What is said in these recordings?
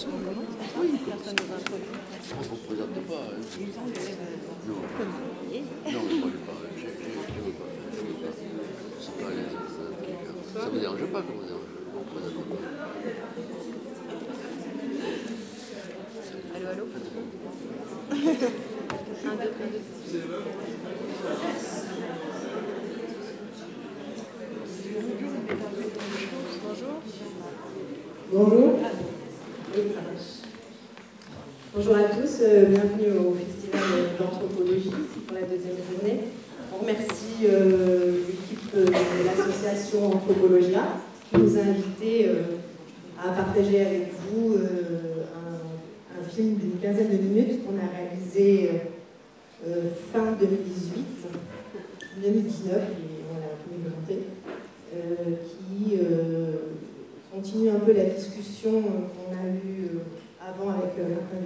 Ça ne me dérange pas que vous dérange. On ne présente pas. Allô, allô Un, deux, un, deux. Bonjour. Bonjour à euh, bienvenue au Festival d'anthropologie pour la deuxième journée. On remercie euh, l'équipe de l'association Anthropologia qui nous a invités euh, à partager avec vous un, film d'une quinzaine de minutes qu'on a réalisé fin 2018, 2019, et on l'a pu qui continue un peu la discussion euh, qu'on a eue euh, avant avec euh, Martin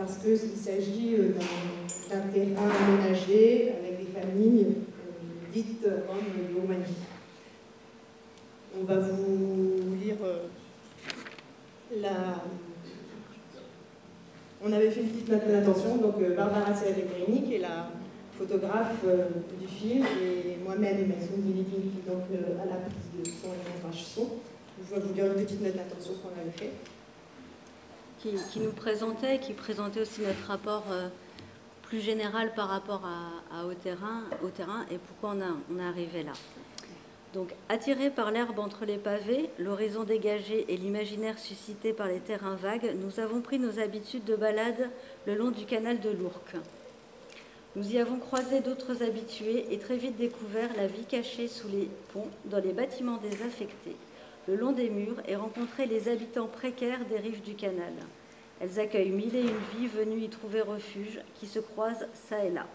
parce qu'il s'agit d'un terrain aménagé avec des familles dites hommes de. On va vous lire la. On avait fait une petite note d'intention, donc Barbara Pellegrini, qui est la photographe du film, et moi-même, Maison qui donc à la prise de son et montage son. Je vais vous dire une petite note d'attention qu'on avait fait. Qui, nous présentait, qui présentait aussi notre rapport euh, plus général par rapport au, terrain, au terrain et pourquoi on, a, on est arrivé là. Donc, attirés par l'herbe entre les pavés, l'horizon dégagé et l'imaginaire suscité par les terrains vagues, nous avons pris nos habitudes de balade le long du canal de l'Ourcq. Nous y avons croisé d'autres habitués et très vite découvert la vie cachée sous les ponts, dans les bâtiments désaffectés, le long des murs et rencontrer les habitants précaires des rives du canal. Elles accueillent mille et une vies venues y trouver refuge, qui se croisent ça et là.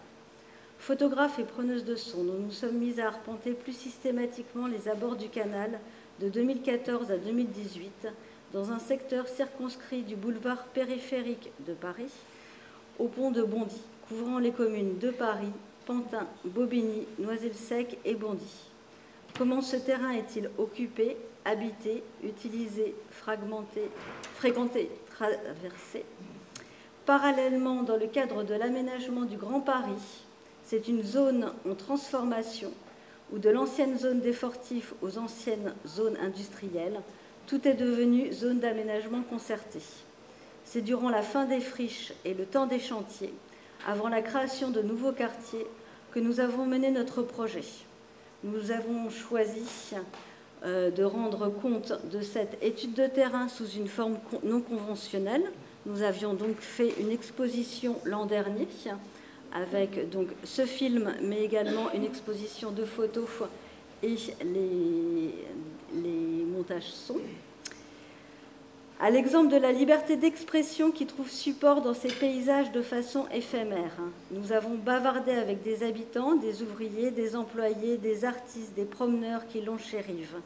Photographes et preneuses de son, nous nous sommes mis à arpenter plus systématiquement les abords du canal de 2014 à 2018 dans un secteur circonscrit du boulevard périphérique de Paris au pont de Bondy, couvrant les communes de Paris, Pantin, Bobigny, Noisy-le-Sec et Bondy. Comment ce terrain est-il occupé habité, utilisé, fragmenté, fréquenté, traversé. Parallèlement, dans le cadre de l'aménagement du Grand Paris, c'est une zone en transformation où de l'ancienne zone des fortifs aux anciennes zones industrielles, tout est devenu zone d'aménagement concerté. C'est durant la fin des friches et le temps des chantiers, avant la création de nouveaux quartiers, que nous avons mené notre projet. Nous avons choisi de rendre compte de cette étude de terrain sous une forme non conventionnelle. Nous avions donc fait une exposition l'an dernier avec donc ce film, mais également une exposition de photos et les, les montages son. À l'exemple de la liberté d'expression qui trouve support dans ces paysages de façon éphémère, nous avons bavardé avec des habitants, des ouvriers, des employés, des artistes, des promeneurs qui l'enchérivent.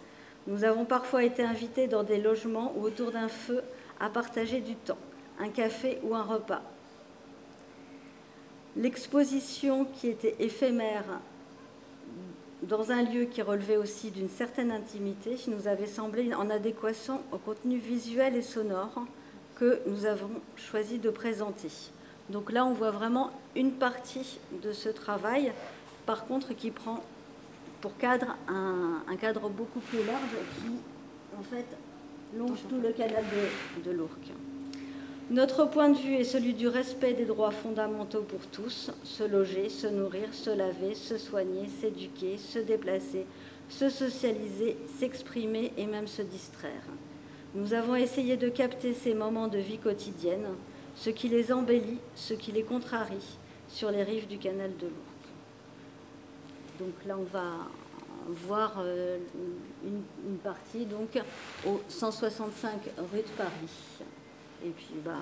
Nous avons parfois été invités dans des logements ou autour d'un feu à partager du temps, un café ou un repas. L'exposition qui était éphémère dans un lieu qui relevait aussi d'une certaine intimité, nous avait semblé en adéquation au contenu visuel et sonore que nous avons choisi de présenter. Donc là, on voit vraiment une partie de ce travail, par contre, qui prend pour cadre un, cadre beaucoup plus large qui, en fait, longe tout le canal de, de l'Ourcq. Notre point de vue est celui du respect des droits fondamentaux pour tous, se loger, se nourrir, se laver, se soigner, s'éduquer, se déplacer, se socialiser, s'exprimer et même se distraire. Nous avons essayé de capter ces moments de vie quotidienne, ce qui les embellit, ce qui les contrarie, sur les rives du canal de l'Ourcq. Donc là, on va voir euh, une, partie donc au 165 rue de Paris. Et puis, bah,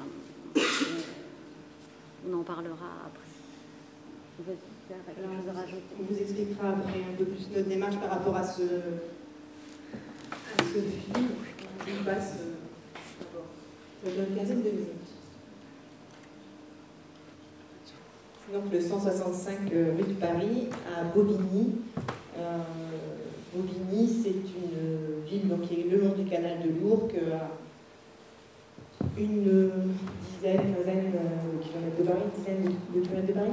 on en parlera après. On vous expliquera après un peu plus notre démarche par rapport à ce, à ce film. On passe euh, une quinzaine de minutes. Donc le 165 euh, rue de Paris à Bobigny. Euh, Bobigny, c'est une ville donc, qui est le long du canal de l'Ourcq, une dizaine, quinzaine de kilomètres de Paris, une dizaine de kilomètres de Paris.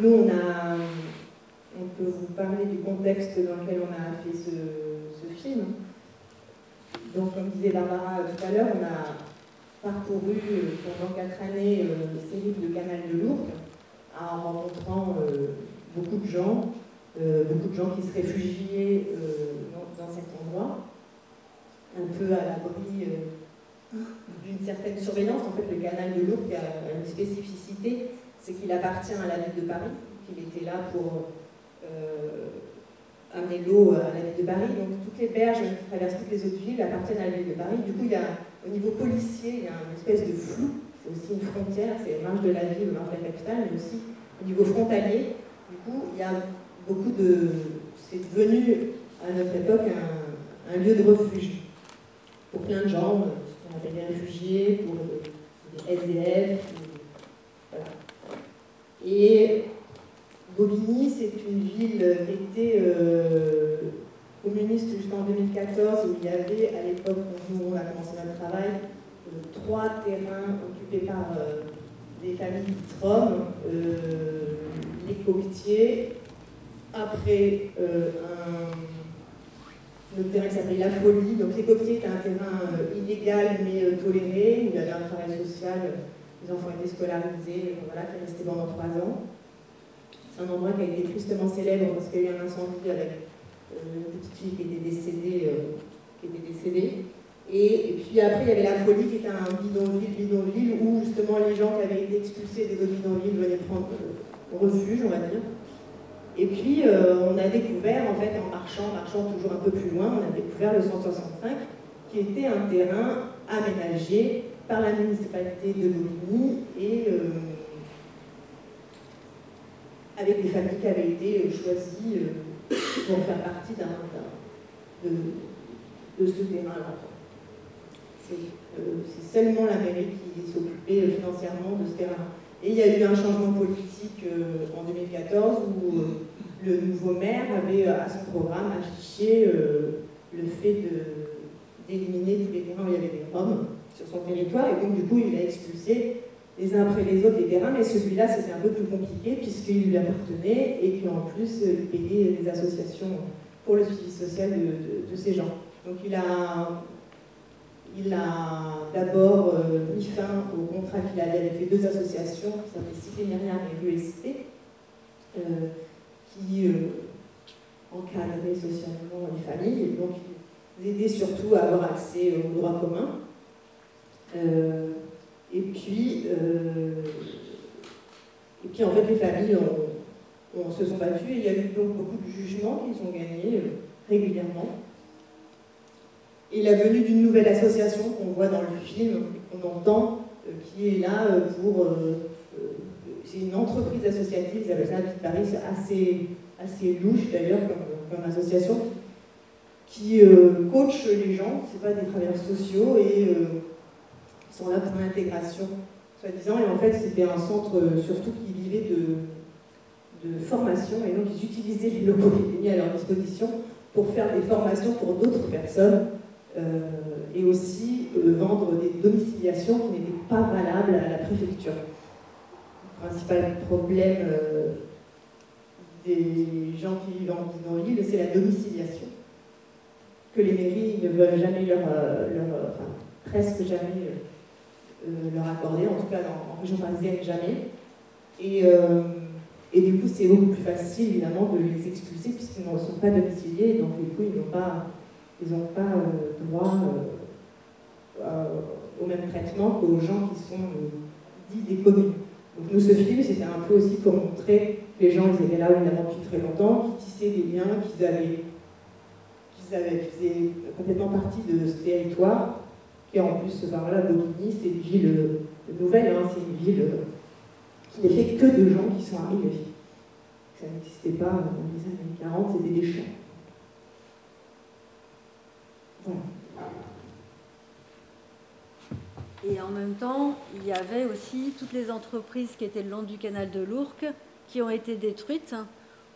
Nous, on, a, on peut vous parler du contexte dans lequel on a fait ce, ce film. Donc, comme disait Barbara tout à l'heure, on a parcouru pendant quatre années euh, ces rives de Canal de Lourdes en rencontrant euh, beaucoup de gens, euh, beaucoup de gens qui se réfugiaient dans, dans, cet endroit, un peu à l'abri d'une certaine surveillance. En fait, le canal de Lourdes a une spécificité, c'est qu'il appartient à la ville de Paris, qu'il était là pour amener l'eau à la ville de Paris. Donc toutes les berges qui traversent toutes les autres villes appartiennent à la ville de Paris. Du coup, il y a, au niveau policier, il y a une espèce de flou. C'est aussi une frontière, c'est marge de la ville, le marge de la capitale, mais aussi au niveau frontalier. Du coup, il y a beaucoup de... C'est devenu, à notre époque, un, lieu de refuge pour plein de gens, ce qu'on appelle des réfugiés, pour des SDF. Voilà. Et Bobigny, c'est une ville qui était euh, communiste jusqu'en 2014, où il y avait, à l'époque où on a commencé notre travail, euh, trois terrains occupés par euh, des familles euh, les Covitiers, après euh, un, terrain qui s'appelait La Folie. Donc les Covitiers étaient un terrain illégal mais toléré, où il y avait un travail social, les enfants étaient scolarisés, voilà, qui est resté pendant trois ans. C'est un endroit qui a été tristement célèbre parce qu'il y a eu un incendie avec euh, une petite fille qui était décédée. Euh, qui était décédée. Et, puis après, il y avait la folie qui était un bidonville, bidonville, où justement les gens qui avaient été expulsés des autres bidonvilles venaient prendre euh, refuge, on va dire. Et puis, on a découvert, en fait, en marchant, marchant toujours un peu plus loin, on a découvert le 165, qui était un terrain aménagé par la municipalité de Bobigny et avec des familles qui avaient été choisies euh, pour faire partie de, ce terrain-là. Euh, c'est seulement la mairie qui s'occupait euh, financièrement de ce terrain. Et il y a eu un changement politique en 2014 où le nouveau maire avait à son programme affiché le fait d'éliminer tous les terrains où il y avait des Roms sur son territoire. Et donc, du coup, il a expulsé les uns après les autres des terrains, mais celui-là c'était un peu plus compliqué puisqu'il lui appartenait et qu'en plus il payait des associations pour le suivi social de, ces gens. Donc il a, il a d'abord euh, mis fin au contrat qu'il avait avec les deux associations, qui s'appelaient Cité Myriam et l'UST, euh, qui euh, encadraient socialement les familles, et donc aidaient surtout à avoir accès aux droits communs. Et puis, et puis en fait, les familles ont, se sont battues et il y a eu donc beaucoup de jugements qui sont gagnés régulièrement. Et la venue d'une nouvelle association qu'on voit dans le film, qu'on entend, euh, qui est là pour. c'est une entreprise associative, ils appellent ça de Paris, c'est assez, assez louche d'ailleurs comme, association, qui coach les gens, c'est pas des travailleurs sociaux et sont là pour l'intégration, soi-disant. Et en fait, c'était un centre euh, surtout qui vivait de, de formation. Et donc, ils utilisaient les locaux qui étaient mis à leur disposition pour faire des formations pour d'autres personnes. Euh, et aussi euh, vendre des domiciliations qui n'étaient pas valables à la préfecture. Le principal problème des gens qui vivent en l'île, c'est la domiciliation. Que les mairies ne veulent jamais leur, presque jamais euh, leur accorder, en tout cas en région parisienne, jamais. Et, euh, et du coup, c'est beaucoup plus facile, évidemment, de les expulser puisqu'ils ne sont pas domiciliés, donc du coup, ils n'ont pas, ils pas euh, droit au même traitement qu'aux gens qui sont dits des communes. Donc nous, ce film, c'était un peu aussi pour montrer que les gens, ils étaient là évidemment depuis très longtemps, qui tissaient des liens, qu'ils avaient, qu'ils avaient, faisaient complètement partie de ce territoire, et en plus, ben voilà, Bobigny, c'est une ville euh, nouvelle, hein, c'est une ville euh, qui n'est fait que de gens qui sont arrivés. Ça n'existait pas dans les années 40, c'était des champs. Voilà. Et en même temps, il y avait aussi toutes les entreprises qui étaient le long du canal de l'Ourcq qui ont été détruites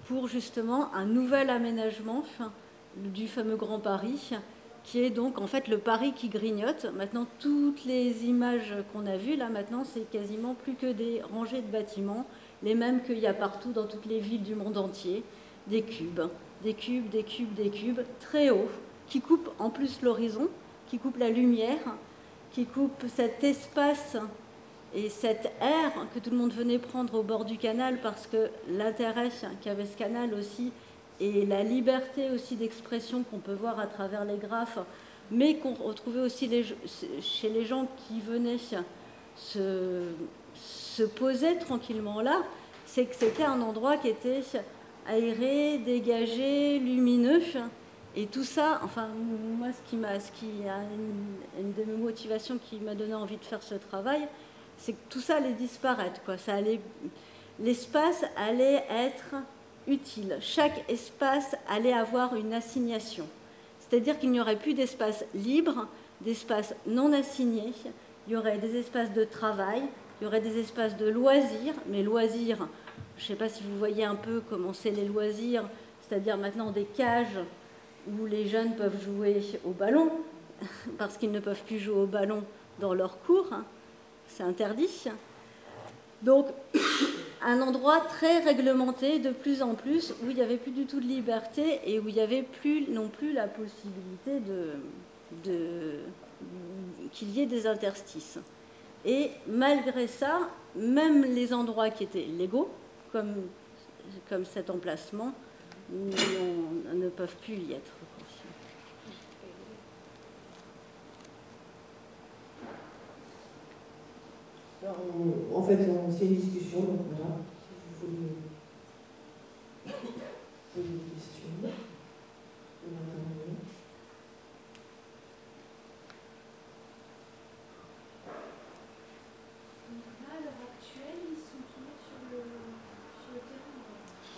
pour justement un nouvel aménagement du fameux Grand Paris, qui est donc en fait le Paris qui grignote. Maintenant, toutes les images qu'on a vues, là maintenant, c'est quasiment plus que des rangées de bâtiments, les mêmes qu'il y a partout dans toutes les villes du monde entier, des cubes, des cubes, des cubes, des cubes, très hauts, qui coupent en plus l'horizon, qui coupent la lumière, qui coupent cet espace et cette air que tout le monde venait prendre au bord du canal parce que l'intérêt qu'avait ce canal aussi et la liberté aussi d'expression qu'on peut voir à travers les graphes, mais qu'on retrouvait aussi chez les gens qui venaient se poser tranquillement là, c'est que c'était un endroit qui était aéré, dégagé, lumineux. Et tout ça, enfin, moi, ce qui, m'a, a une, une de mes motivations qui m'a donné envie de faire ce travail, c'est que tout ça allait disparaître. Quoi. Ça allait, l'espace allait être utile. Chaque espace allait avoir une assignation. C'est-à-dire qu'il n'y aurait plus d'espace libre, d'espace non assigné. Il y aurait des espaces de travail, il y aurait des espaces de loisirs, mais loisirs, je ne sais pas si vous voyez un peu comment c'est les loisirs, c'est-à-dire maintenant des cages où les jeunes peuvent jouer au ballon, parce qu'ils ne peuvent plus jouer au ballon dans leur cours c'est interdit. Donc, un endroit très réglementé de plus en plus, où il n'y avait plus du tout de liberté et où il n'y avait plus non plus la possibilité de, qu'il y ait des interstices. Et malgré ça, même les endroits qui étaient légaux, comme, comme cet emplacement, ne peuvent plus y être. en fait, c'est une discussion, donc voilà. Si vous voulez poser des questions,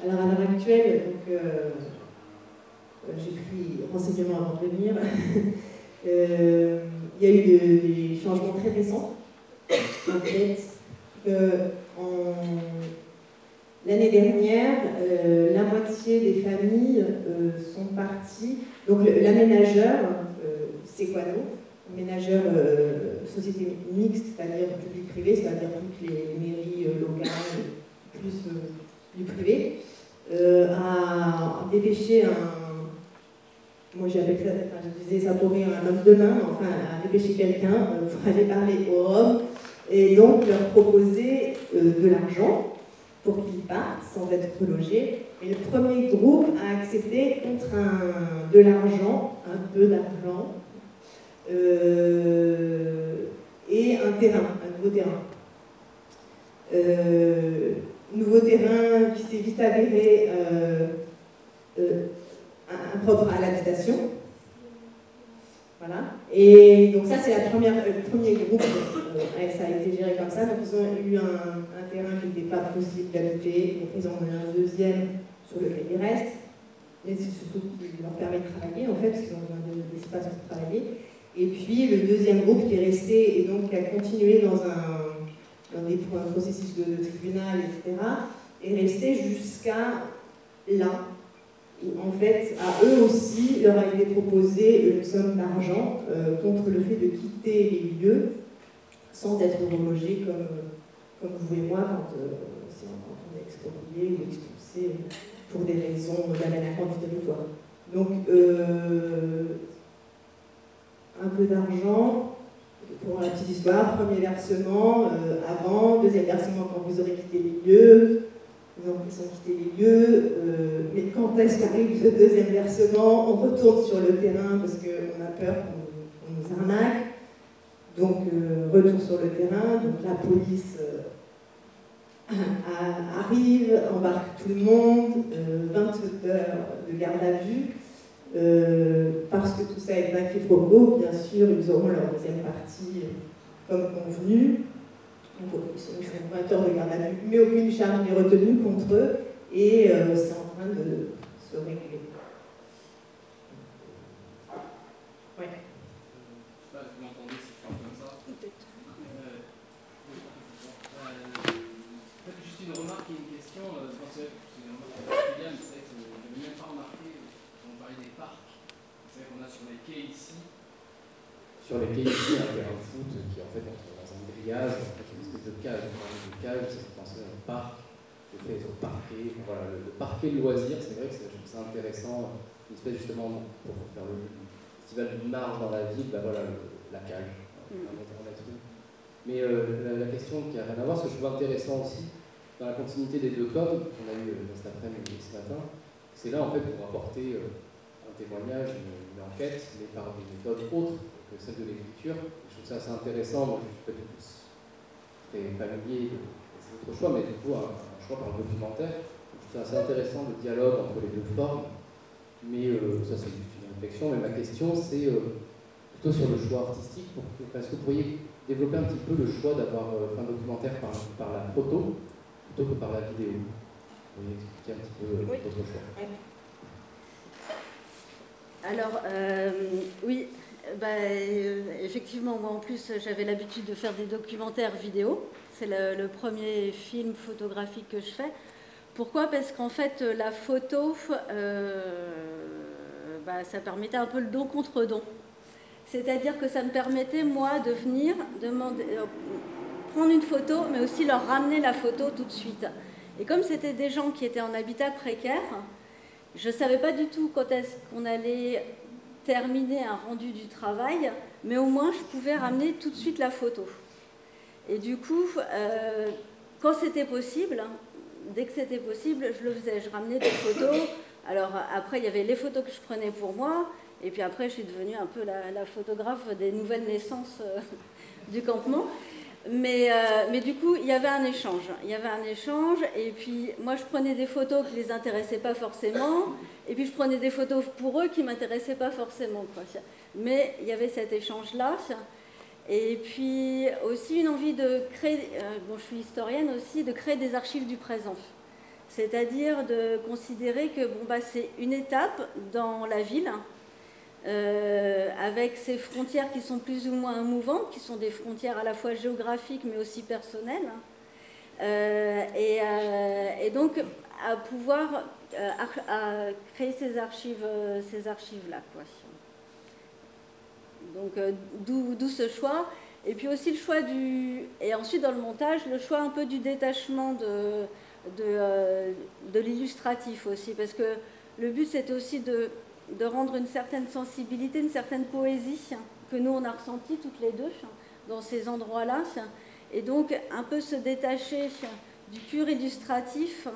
Alors à l'heure actuelle, donc, euh, euh, j'ai pris renseignement avant de venir. euh, il y a eu des changements très récents en fait, l'année dernière, la moitié des familles sont parties. Donc l'aménageur, c'est quoi nous? Aménageur société mixte, c'est-à-dire public-privé, c'est-à-dire toutes les mairies locales, plus du privé, a dépêché un moi j'appelle ça, enfin, je disais ça pourrait un homme de main, enfin à dépêcher quelqu'un pour aller parler aux hommes et donc leur proposer euh, de l'argent pour qu'ils partent sans être logés. Et le premier groupe a accepté contre de l'argent, un peu d'argent, euh, et un terrain, un nouveau terrain. Euh, nouveau terrain qui s'est vite avéré impropre à l'habitation. Voilà. Et donc ça, c'est le premier groupe, euh, ça a été géré comme ça. Donc ils ont eu un, terrain qui n'était pas possible d'habiter, donc ils ont eu un deuxième sur lequel ils restent. Et c'est surtout qui leur permet de travailler, en fait, parce qu'ils ont besoin d'espace pour travailler. Et puis le deuxième groupe qui est resté et donc qui a continué dans un, dans des, processus de, tribunal, etc., est resté jusqu'à là, en fait, à eux aussi, leur a été proposé une somme d'argent euh, contre le fait de quitter les lieux sans être relogé comme, comme vous et moi quand, euh, on est exproprié ou expulsé pour des raisons d'aménagement du territoire. Donc, euh, un peu d'argent pour la petite histoire, premier versement avant, deuxième versement quand vous aurez quitté les lieux, ils ont quitté les lieux, euh, mais quand est-ce qu'arrive ce deuxième versement? On retourne sur le terrain parce qu'on a peur qu'on nous arnaque. Donc, euh, retour sur le terrain, donc la police euh, arrive, embarque tout le monde, 20 heures de garde à vue. Parce que tout ça est d'un quiproquo, bien sûr, ils auront leur deuxième partie comme convenu. Ils sont 20 heures de garde à vue, mais aucune charge n'est retenue contre eux et euh, c'est en train de se régler. Ouais. Je sais pas, vous m'entendez si je parle comme ça Peut-être. Euh, euh, juste une remarque et une question. Euh, c'est une remarque particulière, mais c'est vrai que je n'avais même pas remarqué quand on parlait des parcs. C'est vrai qu'on a sur les quais ici. Sur les quais ici, un terrain de foot qui en fait est dans un grillage, en fait, une espèce de cage. Une cage, ça fait penser à un parc, le fait d'être parquet. Voilà, le, parquet de loisir, c'est vrai que je trouve ça intéressant. Une espèce justement pour faire le festival d'une marge dans la ville, ben voilà, la cage. Mm. Mais euh, la, question qui a rien à voir, ce que je trouve intéressant aussi, dans la continuité des deux codes qu'on a eu euh, cet après-midi et ce matin, c'est là en fait pour apporter euh, un témoignage, une, enquête, mais par des méthodes autres que celles de l'écriture. Je trouve ça assez intéressant, moi je suis pas du tout très familier, c'est votre choix, mais du coup un, choix par le documentaire. Je trouve ça assez intéressant le dialogue entre les deux formes, mais ça c'est juste une réflexion, mais ma question c'est plutôt sur le choix artistique, pour, est-ce que vous pourriez développer un petit peu le choix d'avoir euh, un documentaire par, par, la photo plutôt que par la vidéo? Vous pouvez expliquer un petit peu euh, votre choix Alors, euh, oui, bah, effectivement, moi en plus j'avais l'habitude de faire des documentaires vidéo. C'est le, premier film photographique que je fais. Pourquoi? Parce qu'en fait, la photo, bah, ça permettait un peu le don contre don. C'est-à-dire que ça me permettait, moi, de venir euh, prendre une photo, mais aussi leur ramener la photo tout de suite. Et comme c'était des gens qui étaient en habitat précaire, je ne savais pas du tout quand est-ce qu'on allait terminer un rendu du travail, mais au moins je pouvais ramener tout de suite la photo. Et du coup, euh, quand c'était possible, dès que c'était possible, je le faisais. Je ramenais des photos. Alors après, il y avait les photos que je prenais pour moi, et puis après, je suis devenue un peu la, photographe des nouvelles naissances euh, du campement. Mais, euh, mais, du coup, il y avait un échange. Il y avait un échange, et puis moi, je prenais des photos qui ne les intéressaient pas forcément, et puis je prenais des photos pour eux qui ne m'intéressaient pas forcément. Mais il y avait cet échange-là. Et puis aussi une envie de créer, euh, bon, je suis historienne aussi, de créer des archives du présent. C'est-à-dire de considérer que bon, bah, c'est une étape dans la ville, euh, avec ces frontières qui sont plus ou moins mouvantes, qui sont des frontières à la fois géographiques mais aussi personnelles. Euh, euh, et, donc à pouvoir créer ces archives, ces archives là. Donc d'où ce choix. Et puis aussi le choix du. Et ensuite dans le montage, le choix un peu du détachement de, de l'illustratif aussi. Parce que le but c'était aussi de de rendre une certaine sensibilité, une certaine poésie que nous, on a ressenti toutes les deux dans ces endroits-là. Et donc, un peu se détacher du pur illustratif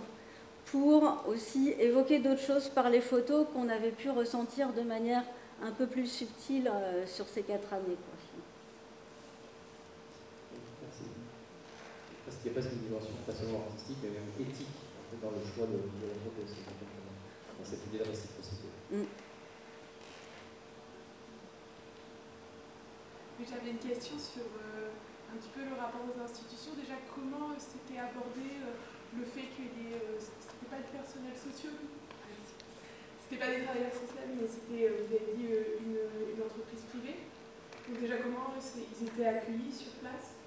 pour aussi évoquer d'autres choses par les photos qu'on avait pu ressentir de manière un peu plus subtile euh, sur ces quatre années. Merci. Parce qu'il n'y a pas cette dimension pas artistique, mais même éthique dans le choix de, la photo, dans cette idée de réciprocité. Mm. J'avais une question sur euh, un petit peu le rapport aux institutions. Déjà, comment c'était abordé euh, le fait que les, euh, c'était pas des personnels sociaux, c'était pas des travailleurs sociaux, mais c'était, vous avez dit, une, une, entreprise privée. Donc déjà, comment ils étaient accueillis sur place?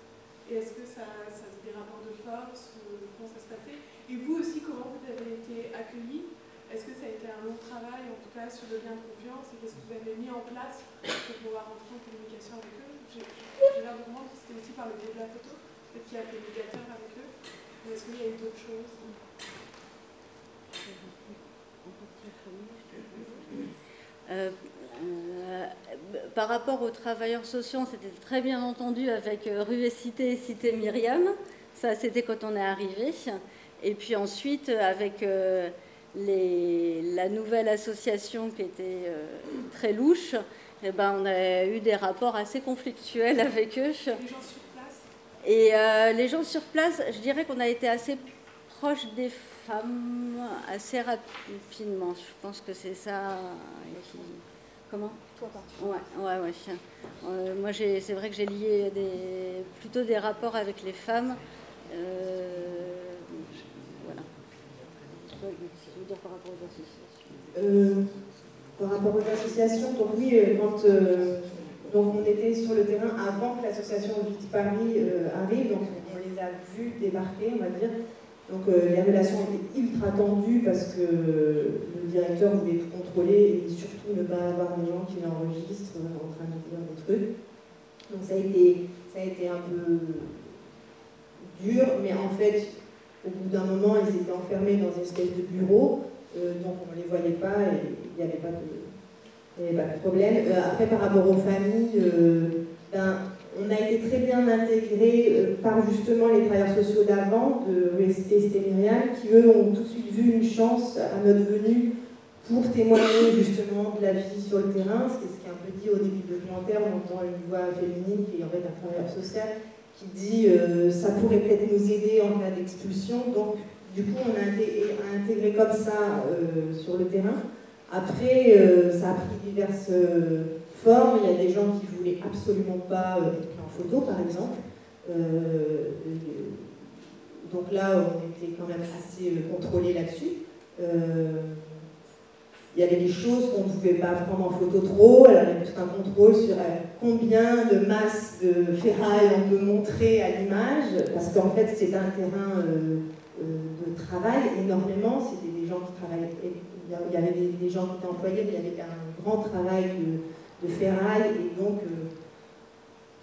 Et est-ce que ça, ça des rapports de force Comment ça se passait? Et vous aussi, comment vous avez été accueillis? Est-ce que ça a été un long travail, en tout cas, sur le lien de confiance Et qu'est-ce que vous avez mis en place pour pouvoir entrer en communication avec eux? J'ai l'air de comprendre que c'était aussi par le biais de la photo, peut-être qu'il y a fait médiateur avec eux. Est-ce qu'il y a eu d'autres choses? Euh, euh, par rapport aux travailleurs sociaux, c'était très bien entendu avec euh, Rue et Cité et Cité Myriam. Ça, c'était quand on est arrivé. Et puis ensuite, avec la nouvelle association qui était euh, très louche, eh ben, on a eu des rapports assez conflictuels avec eux. Les gens sur place Et euh, les gens sur place, je dirais qu'on a été assez proche des femmes assez rapidement. Je pense que c'est ça Comment? Toi, Ouais, ouais, ouais. Euh, moi, c'est vrai que j'ai lié des, plutôt des rapports avec les femmes. Par rapport aux associations euh, Par rapport aux associations, donc oui, euh, quand euh, donc on était sur le terrain avant que l'association Vite Paris arrive, donc on les a vus débarquer, on va dire. Donc euh, les relations étaient ultra tendues parce que le directeur voulait tout contrôler et surtout ne pas avoir des gens qui l'enregistrent en train de dire des trucs. Donc ça a été, ça a été un peu dur, mais en fait, au bout d'un moment, ils étaient enfermés dans une espèce de bureau, euh, donc on ne les voyait pas et il n'y avait pas de, problème. Euh, après, par rapport aux familles, euh, ben, on a été très bien intégrés par justement les travailleurs sociaux d'avant, de l'UST Stémirial, qui eux ont tout de suite vu une chance à notre venue pour témoigner justement de la vie sur le terrain. Ce qui est un peu dit au début du documentaire, on entend une voix féminine qui est en fait un travailleur social qui dit euh, ça pourrait peut-être nous aider en cas d'expulsion. Donc du coup on a intégré, comme ça euh, sur le terrain. Après, euh, ça a pris diverses euh, formes. Il y a des gens qui voulaient absolument pas être pris en photo, par exemple. Donc là, on était quand même assez contrôlés là-dessus. Il y avait des choses qu'on ne pouvait pas prendre en photo trop. Alors, il y avait tout un contrôle sur euh, combien de masses de ferraille on peut montrer à l'image, parce qu'en fait, c'est un terrain euh, euh, de travail énormément. C'était des gens qui travaillaient. Il y avait des, gens qui étaient employés, mais il y avait un grand travail de, ferraille, et donc.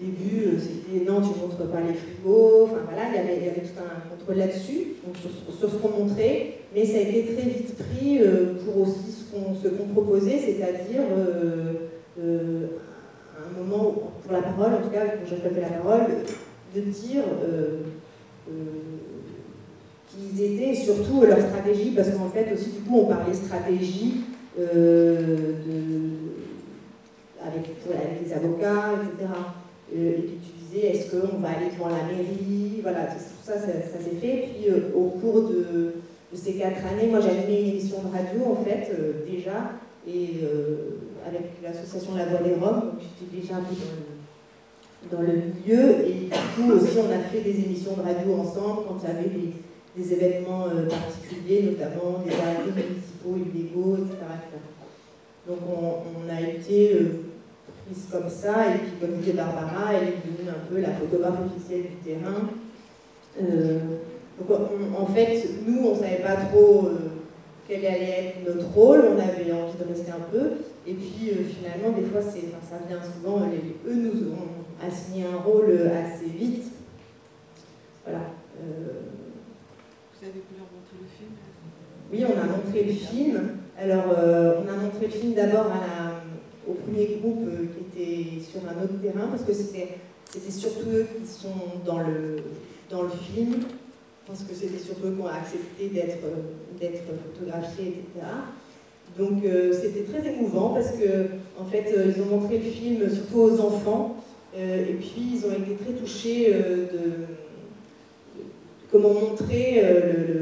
Début, euh, c'était non, tu ne montres pas les frigos. Enfin voilà, il y avait, tout un contrôle là-dessus, sur, ce qu'on montrait. Mais ça a été très vite pris euh, pour aussi ce qu'on proposait, c'est-à-dire euh, un moment, pour la parole, en tout cas, quand j'ai la parole, de dire qu'ils étaient surtout leur stratégie, parce qu'en fait aussi, du coup, on parlait stratégie avec les avocats, etc. Euh, et puis tu disais, est-ce qu'on va aller devant la mairie? Voilà, tout ça, ça, s'est fait. Puis euh, au cours de, ces quatre années, moi j'animais une émission de radio en fait, euh, déjà, et avec l'association La Voix des Roms, donc j'étais déjà un peu dans le, milieu, et du coup aussi on a fait des émissions de radio ensemble quand il y avait des, événements particuliers, notamment des arrêtés municipaux illégaux, etc. etc. Donc on, a été prise comme ça, et puis comme disait Barbara, elle est devenue un peu la photographe officielle du terrain. Euh, donc on- en fait, nous, on ne savait pas trop euh, quel allait être notre rôle, on avait envie de rester un peu, et puis euh, finalement, des fois, c'est, enfin, ça vient souvent, les- eux nous ont assigné un rôle assez vite. Voilà. Vous avez pu leur montrer le film oui, on a montré le film. Alors, on a montré le film d'abord à la- au premier groupe euh, qui était sur un autre terrain, parce que c'était surtout eux qui sont dans le, dans le film. Pense que c'était surtout eux qui ont accepté d'être euh, photographiés, etc. Donc, euh, c'était très émouvant parce que, en fait, ils ont montré le film surtout aux enfants, et puis ils ont été très touchés de comment montrer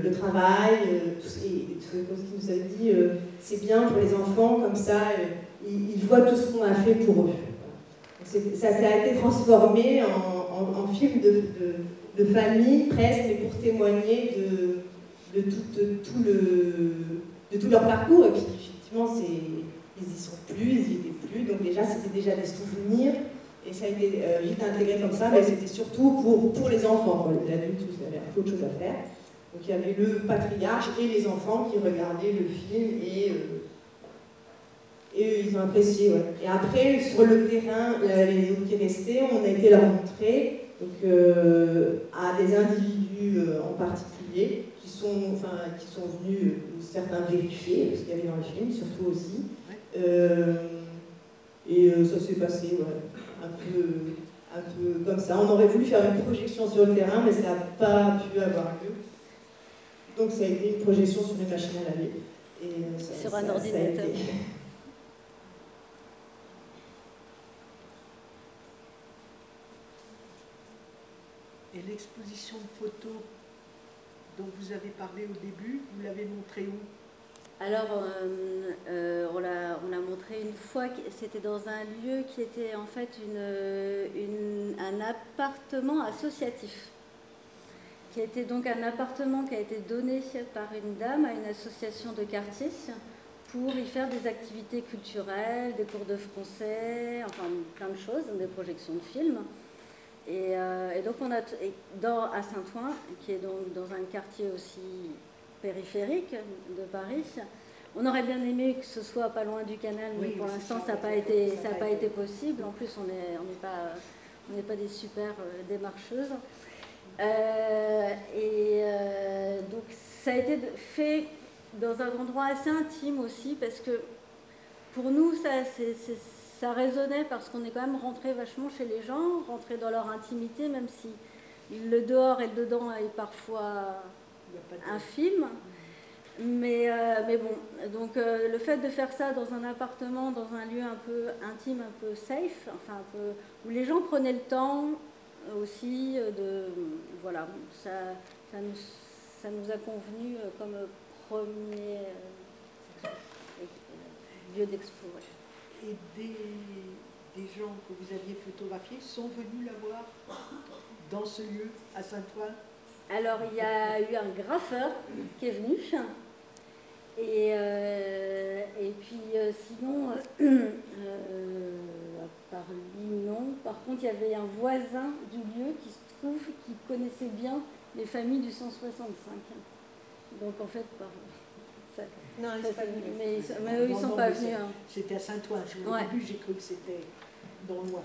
le, travail, tout ce, et nous a dit, c'est bien pour les enfants, comme ça, ils, voient tout ce qu'on a fait pour eux. Ça, a été transformé en, film de, famille, presque, mais pour témoigner de, tout, leur parcours. Et puis, effectivement, ils y sont plus, ils y étaient plus, donc déjà, c'était déjà des souvenirs. Et ça a été euh, vite intégré comme ça, mais c'était surtout pour, les enfants. Les adultes, avaient un peu autre chose à faire. Donc il y avait le patriarche et les enfants qui regardaient le film et, euh, et ils ont apprécié. ouais. Et après, sur le terrain, la- les autres qui restaient, on a été leur montrer donc, euh, à des individus euh, en particulier qui sont, enfin, qui sont venus, euh, certains vérifier ce qu'il y avait dans le film, surtout aussi. Euh, et euh, ça s'est passé ouais, un, peu, un peu comme ça. On aurait voulu faire une projection sur le terrain, mais ça n'a pas pu avoir lieu. Donc ça a été une projection sur une machine à laver. Et, euh, ça- Sur un ça ordinateur. Et l'exposition de photos dont vous avez parlé au début, vous l'avez montrée où? Alors, euh, euh, on l'a on l'a montré une fois, c'était dans un lieu qui était en fait un appartement associatif, qui était donc un appartement qui a été donné par une dame à une association de quartier pour y faire des activités culturelles, des cours de français, enfin plein de choses, des projections de films. Et, euh, et donc on a et dans, à Saint-Ouen, qui est donc dans un quartier aussi périphérique de Paris, on aurait bien aimé que ce soit pas loin du canal, mais Oui, pour l'instant ça, n'a pas été, ça a pas été. possible. En plus on n'est on n'est pas, on pas des super euh, démarcheuses. Euh, et euh, donc ça a été fait dans un endroit assez intime aussi parce que pour nous ça, c'est- ça résonnait parce qu'on est quand même rentré vachement chez les gens, rentré dans leur intimité, même si le dehors et le dedans est parfois. Mais, euh, mais bon, donc euh, le fait de faire ça dans un appartement, dans un lieu un peu intime, un peu safe, enfin un peu, où les gens prenaient le temps aussi euh, de... Voilà, ça, ça, nous, ça nous a convenu comme premier lieu d'expo. Et des, gens que vous aviez photographiés sont venus la voir dans ce lieu, à Saint-Ouen Alors, il y a eu un graffeur qui est venu. Et, euh, et puis, euh, sinon, euh, à part lui, non. Par contre, il y avait un voisin du lieu qui se trouve, qui connaissait bien les familles du 165. Donc, en fait, par, ça, Non, ça, c'est pas c'est- venu. mais, ils sont- mais eux, ils sont pas venus. hein. C'était à Saint-Ouen. Je- Au Ouais. début, j'ai cru que c'était dans le loin.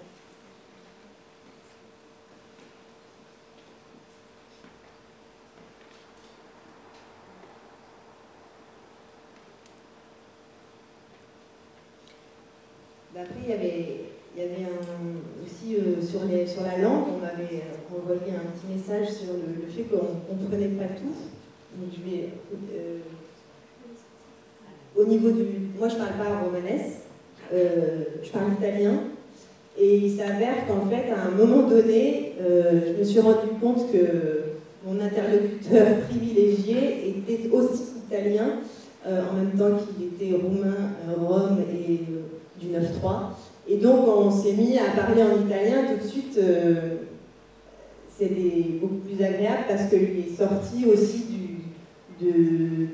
Bah, Après, il y avait, il y avait un- aussi euh, sur, les, sur la langue, on m'avait euh, envoyé un petit message sur le, le fait qu'on ne comprenait pas tout. Donc, je vais, euh, au niveau du. Moi, je ne parle pas romanès, euh, je parle italien. Et il s'avère qu'en fait, à un moment donné, euh, je me suis rendu compte que mon interlocuteur privilégié était aussi italien, euh, en même temps qu'il était roumain, rome et du 9-3. Et donc, on s'est mis à parler en italien tout de suite. C'était beaucoup plus agréable parce que lui est sorti aussi du, de,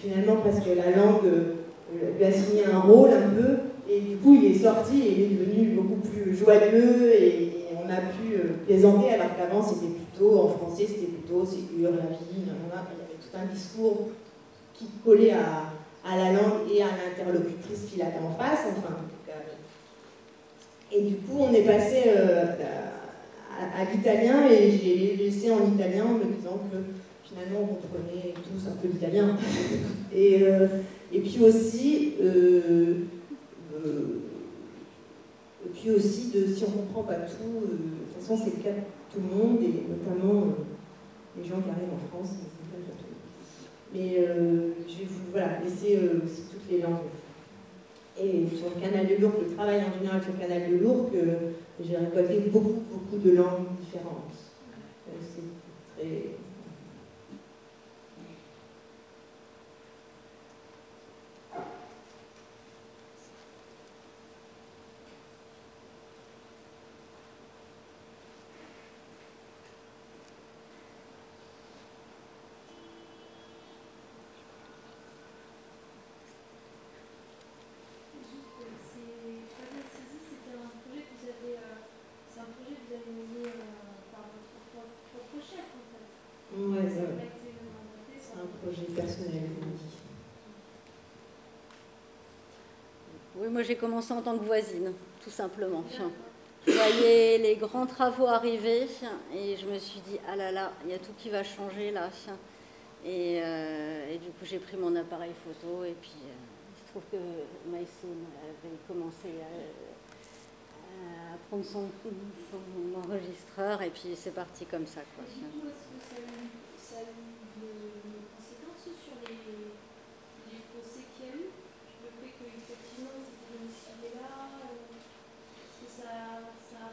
finalement, parce que la langue euh, lui a signé un rôle un peu. Et du coup, il est sorti et il est devenu beaucoup plus joyeux et, on a pu euh, plaisanter alors qu'avant, c'était plutôt, en français, c'était plutôt Ségur, la vie, il y avait tout un discours qui collait à, la langue et à l'interlocutrice qu'il avait en face. Enfin, en tout cas. Et du coup, on est passé euh, à l'italien et j'ai laissé en italien en me disant que finalement, on comprenait tous un peu l'italien. Et, euh, puis aussi, euh, euh, puis aussi de si on ne comprend pas tout, de toute façon, c'est le cas de tout le monde et notamment les gens qui arrivent en France. ils comprennent pas tout. Mais je vais vous voilà, laisser aussi toutes les langues. Et sur le canal de l'Ourcq, le travail en général sur le canal de l'Ourcq, j'ai récolté beaucoup, beaucoup de langues différentes. C'est très. Juste, euh, c'est, je pas bien saisi, c'était un projet que vous avez, euh, c'est un projet que vous avez mené euh, par votre propre, propre chef en fait. Ouais, Ça ouais. n'a pas été mandaté, C'est ça. un projet personnel, comme on dit. Oui, moi j'ai commencé en tant que voisine, tout simplement. Je voyais les grands travaux arriver et je me suis dit, ah là là, il y a tout qui va changer là. Et, euh, du coup, j'ai pris mon appareil photo et puis euh, il se trouve que Maïsoun avait commencé à, à prendre son, son enregistreur et puis c'est parti comme ça. Quoi. Et du coup, est-ce que ça a eu, ça a eu de, de conséquences sur les, les procès qu'il y a eu Le fait qu'effectivement, c'était domicilié là euh, Est-ce que ça, ça a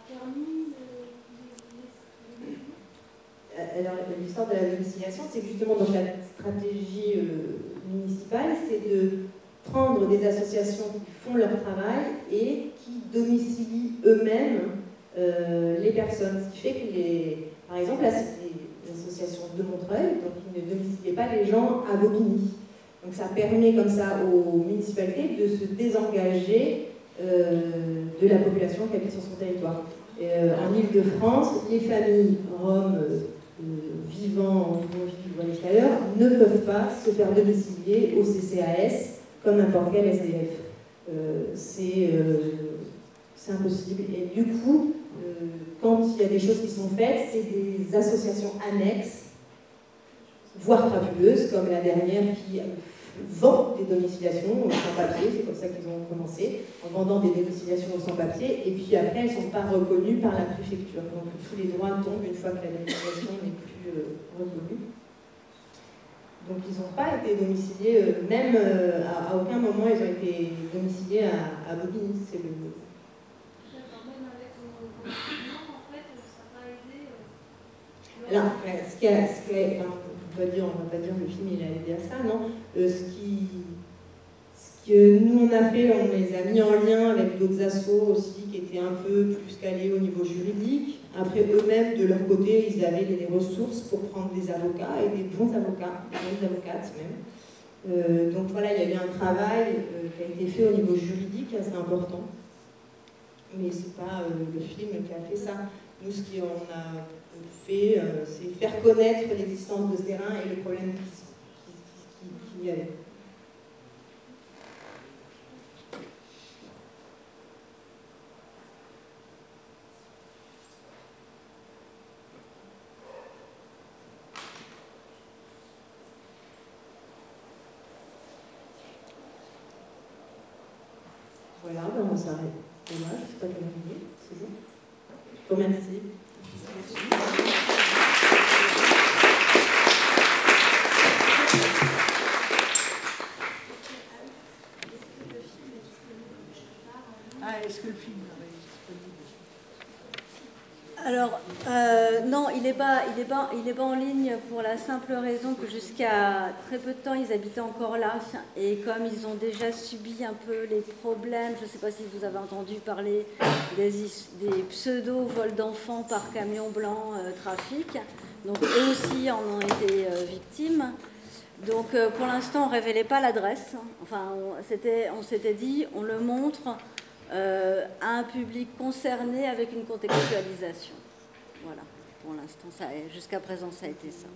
Euh, Alors, l'histoire de la domiciliation, c'est justement donc la stratégie euh, municipale, c'est de prendre des associations qui font leur travail et qui domicilient eux-mêmes euh, les personnes. Ce qui fait que, les, par exemple, là, c'est des associations de Montreuil, donc ils ne domiciliaient pas les gens à Bobigny. Donc ça permet comme ça aux municipalités de se désengager de la population qui habite sur son territoire. Euh, en Ile-de-France, les familles roms euh, euh, vivant en l'extérieur ne peuvent pas se faire domicilier au CCAS comme n'importe quel SDF. Euh, c'est euh, impossible. Et du coup, euh, quand il y a des choses qui sont faites, c'est des associations annexes, voire fabuleuses, comme la dernière qui vend des domiciliations sans papier, c'est comme ça qu'ils ont commencé, en vendant des domiciliations sans papier, et puis après elles ne sont pas reconnues par la préfecture. Donc tous les droits tombent une fois que la domiciliation n'est plus euh, reconnue. Donc ils n'ont pas été domiciliés, euh, même euh, à, à aucun moment ils ont été domiciliés à, à Bobigny. C'est le, Alors, euh, ce qui a- ce qui a- enfin, on on va pas dire le film il a aidé à ça, non. Euh, ce qui, ce que nous on a fait, on les a mis en lien avec d'autres assos aussi qui étaient un peu plus calés au niveau juridique. Après eux-mêmes de leur côté, ils avaient des ressources pour prendre des avocats et des bons avocats, des bonnes avocates même. Euh, donc voilà, il y a eu un travail euh, qui a été fait au niveau juridique assez important. Mais c'est pas euh, le film qui a fait ça. Nous, ce qu'on a euh, c'est faire connaître l'existence de ce terrain et le problème qui, qui, qui- qui y avait. Voilà, ben on s'arrête. Dommage, c'est pas terminé, c'est bon. Je vous remercie. Ah, il n'est pas, il est il est en ligne pour la simple raison que jusqu'à très peu de temps, ils habitaient encore là. Et comme ils ont déjà subi un peu les problèmes, je ne sais pas si vous avez entendu parler des, pseudo-vols d'enfants par camion blanc euh, trafic. Donc, eux aussi en ont été euh, victimes. Donc, euh, pour l'instant, on ne révélait pas l'adresse. Enfin, on s'était dit, on le montre à un public concerné avec une contextualisation. Voilà, pour l'instant, jusqu'à présent, ça a été ça.